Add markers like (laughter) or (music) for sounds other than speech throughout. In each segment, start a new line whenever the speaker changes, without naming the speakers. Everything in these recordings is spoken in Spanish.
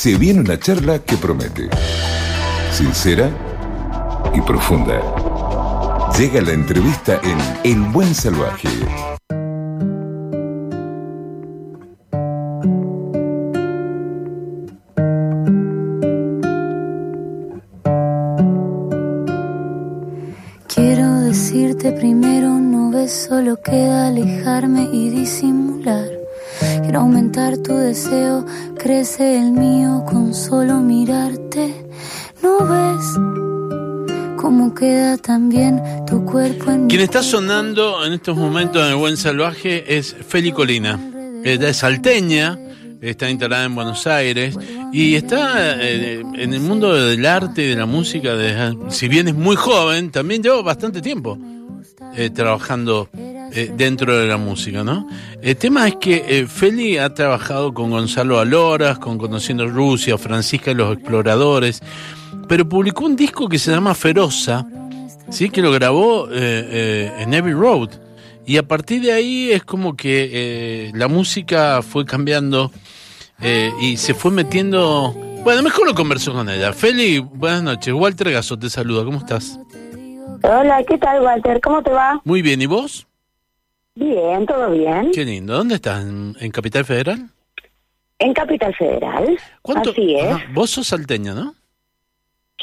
se viene una charla que promete. Sincera y profunda. Llega la entrevista en El Buen Salvaje.
Quiero decirte primero, no ves, solo queda alejarme y disimular. Tu deseo, crece el mío con solo mirarte. No ves queda también tu cuerpo en
Quien está sonando en estos momentos en el Buen Salvaje es Feli Colina. Ella es salteña, está instalada en Buenos Aires y está eh, en el mundo del arte y de la música, desde- si bien es muy joven, también lleva bastante tiempo eh, trabajando eh, dentro de la música, ¿no? El tema es que eh, Feli ha trabajado con Gonzalo Aloras, con Conociendo Rusia, Francisca y los Exploradores, pero publicó un disco que se llama Feroza, ¿sí? que lo grabó eh, eh, en Abbey Road. Y a partir de ahí es como que eh, la música fue cambiando y se fue metiendo... Bueno, mejor lo conversó con ella. Feli, buenas noches. Walter Gaso te saluda. ¿Cómo estás?
Hola, ¿qué tal, Walter? ¿Cómo te va?
Muy bien. ¿Y vos?
Bien, todo bien.
Qué lindo. ¿Dónde estás? ¿En, en Capital Federal?
En Capital Federal.
¿Cuánto?
Así es.
Ajá, Vos sos salteña, ¿no?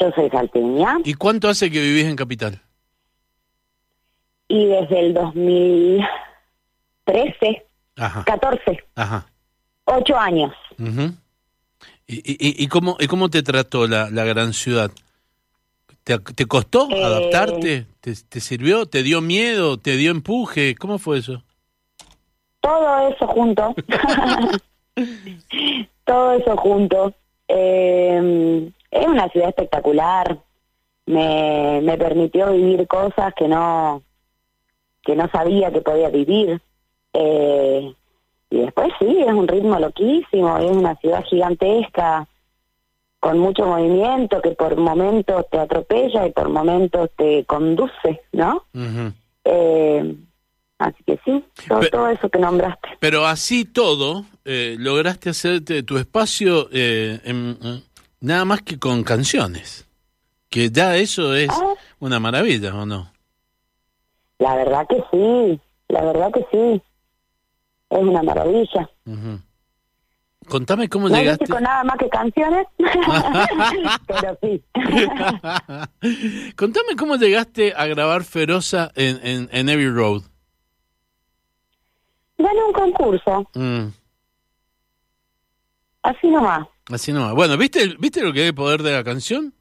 Yo soy salteña
¿Y cuánto hace que vivís en Capital?
y desde el 2013,
Ajá,
14,
ajá.
8 años.
¿Y, y, y cómo, y cómo te trató la, la gran ciudad? ¿Te, te costó
Eh.
adaptarte? ¿Te, ¿Te sirvió? ¿Te dio miedo? ¿Te dio empuje? ¿Cómo fue eso?
Todo eso junto. (laughs) Todo eso junto. Eh, es una ciudad espectacular. Me, me permitió vivir cosas que no que no sabía que podía vivir. Eh, y después sí, es un ritmo loquísimo, es una ciudad gigantesca, con mucho movimiento, que por momentos te atropella y por momentos te conduce, ¿no? Eh, así que sí, todo, eso que nombraste.
Pero así todo, eh, lograste hacerte tu espacio eh, en- en- nada más que con canciones. Que ya eso es
Ah.
una maravilla, ¿o no?
La verdad que sí, la verdad que sí. Es una maravilla.
Ujú. Contame cómo
No
llegaste.
con nada más que canciones, (laughs) pero sí. (laughs)
Contame cómo llegaste a grabar Feroza en, en, en Abbey Road.
Gané un concurso,
Mm,
así nomás.
así nomás. Bueno, ¿viste, ¿viste lo que es el poder de la canción?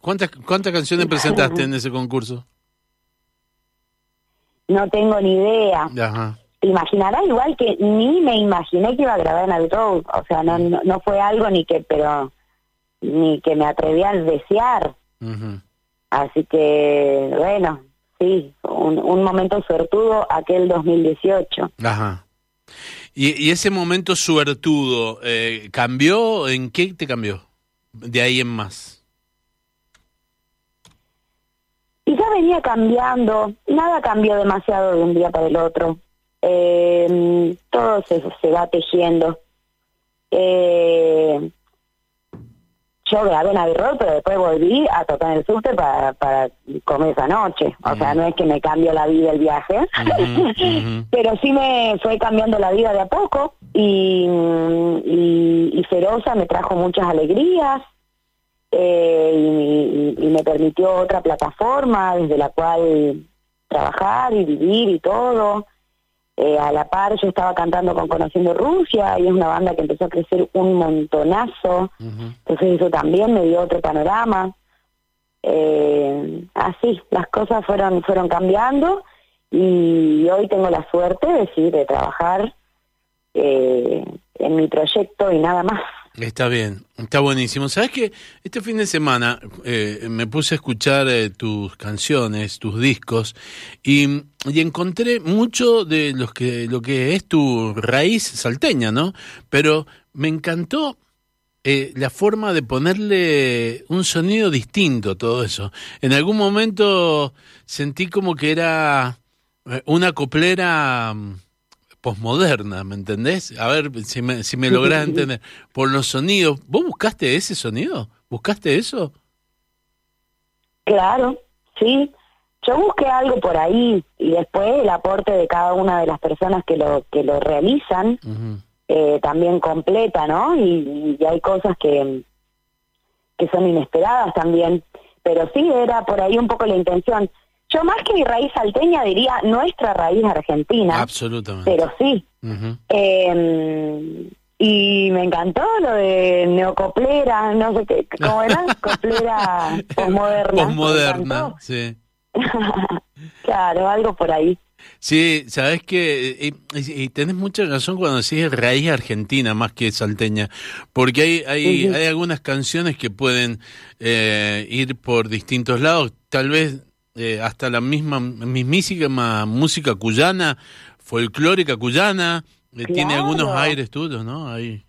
¿Cuántas, ¿Cuántas canciones presentaste en ese concurso?
No tengo ni idea.
Ajá.
Te imaginarás igual que ni me imaginé que iba a grabar en Abbey Road. O sea, no, no, no fue algo ni que, pero ni que me atreví a desear. Así que, bueno, sí, un, un momento suertudo aquel 2018.
Ajá. ¿Y, y ese momento suertudo eh, cambió? ¿En qué te cambió? De ahí en más.
Y ya venía cambiando, nada cambió demasiado de un día para el otro. Eh, todo se, se va tejiendo. Eh, yo grabé en Road, pero después volví a tocar en el subte para, para comer esa noche. O sea, no es que me cambió la vida el viaje, (laughs) pero sí me fue cambiando la vida de a poco y, y, y Feroza me trajo muchas alegrías eh, y, y- y me permitió otra plataforma desde la cual trabajar y vivir y todo. Eh, a la par yo estaba cantando con Conociendo Rusia y es una banda que empezó a crecer un montonazo. Entonces eso también me dio otro panorama. Eh, así, las cosas fueron fueron cambiando y hoy tengo la suerte de, sí, de trabajar eh, en mi proyecto y nada más.
Está bien, está buenísimo. ¿Sabes qué? Este fin de semana eh, me puse a escuchar eh, tus canciones, tus discos, y, y encontré mucho de los que, lo que es tu raíz salteña, ¿no? Pero me encantó eh, la forma de ponerle un sonido distinto a todo eso. En algún momento sentí como que era eh, una coplera mm, posmoderna, ¿me entendés? A ver si me, si me (laughs) lográs entender. Por los sonidos, ¿vos buscaste ese sonido? ¿Buscaste eso?
Claro, sí. Yo busqué algo por ahí y después el aporte de cada una de las personas que lo que lo realizan eh, también completa, ¿no? Y, y, hay cosas que que son inesperadas también, pero sí era por ahí un poco la intención. Yo más que mi raíz salteña diría nuestra raíz argentina.
Absolutamente.
Pero sí. eh, y me encantó lo de neocoplera, no sé qué, ¿cómo era? (laughs) Coplera posmoderna.
Posmoderna, sí. (laughs)
claro, algo por ahí.
Sí, sabes que y, tenés mucha razón cuando decís raíz argentina más que salteña, porque hay hay, hay algunas canciones que pueden eh, ir por distintos lados, tal vez eh, hasta la misma mismísima música cuyana, folclórica cuyana, eh, tiene algunos aires tuyos, ¿no? Ahí.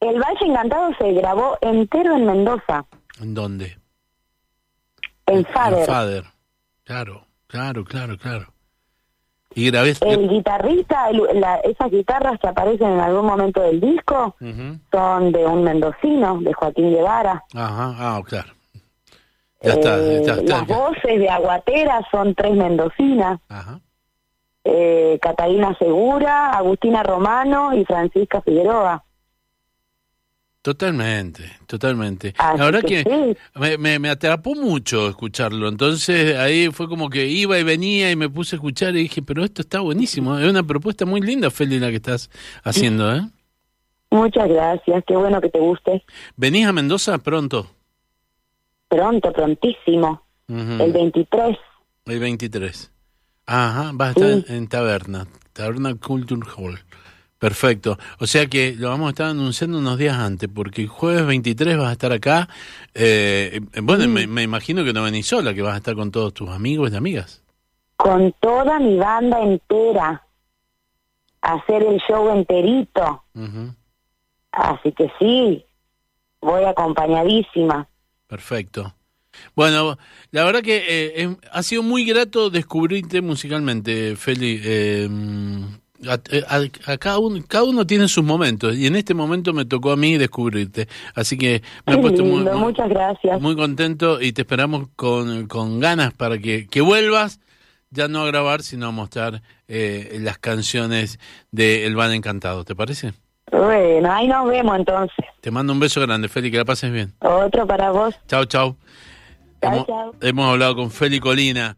El Valle Encantado se grabó entero en Mendoza.
¿En dónde?
En Fader.
En Fader. Claro, claro, claro, claro. Y grabé...
El guitarrista, esas guitarras que aparecen en algún momento del disco, son de un mendocino, de Joaquín Guevara.
Ajá, ah, claro.
Ya está, ya está. Las voces de Aguatera son tres mendocinas.
Ajá.
Eh, Catalina Segura, Agustina Romano y Francisca Figueroa.
Totalmente, totalmente. la verdad que, me, me, atrapó mucho escucharlo. Entonces ahí fue como que iba y venía y me puse a escuchar y dije, pero esto está buenísimo. Es una propuesta muy linda, Feli, la que estás haciendo, ¿eh?
Muchas gracias, qué bueno que te guste.
¿Venís a Mendoza pronto?
Pronto, prontísimo. El 23.
El 23. Ajá, vas a estar en Taberna, Taberna Culture Hall. Perfecto. O sea que lo vamos a estar anunciando unos días antes, porque el jueves 23 vas a estar acá. Eh, bueno, me, imagino que no venís sola, que vas a estar con todos tus amigos y amigas.
Con toda mi banda entera. hacer el show enterito. Así que sí, voy acompañadísima.
Perfecto. Bueno, la verdad que eh, ha sido muy grato descubrirte musicalmente, Feli. Eh, a, cada, uno, cada uno tiene sus momentos y en este momento me tocó a mí descubrirte. Así que me he puesto muy,
muchas gracias.
muy contento y te esperamos con, con ganas para que, que vuelvas, ya no a grabar, sino a mostrar eh, las canciones de El Van Encantado. ¿Te parece?
Bueno, ahí nos vemos entonces.
Te mando un beso grande, Feli, que la pases bien.
Otro para vos.
Chao, chao.
Chao,
hemos,
chao.
hemos hablado con Feli Colina.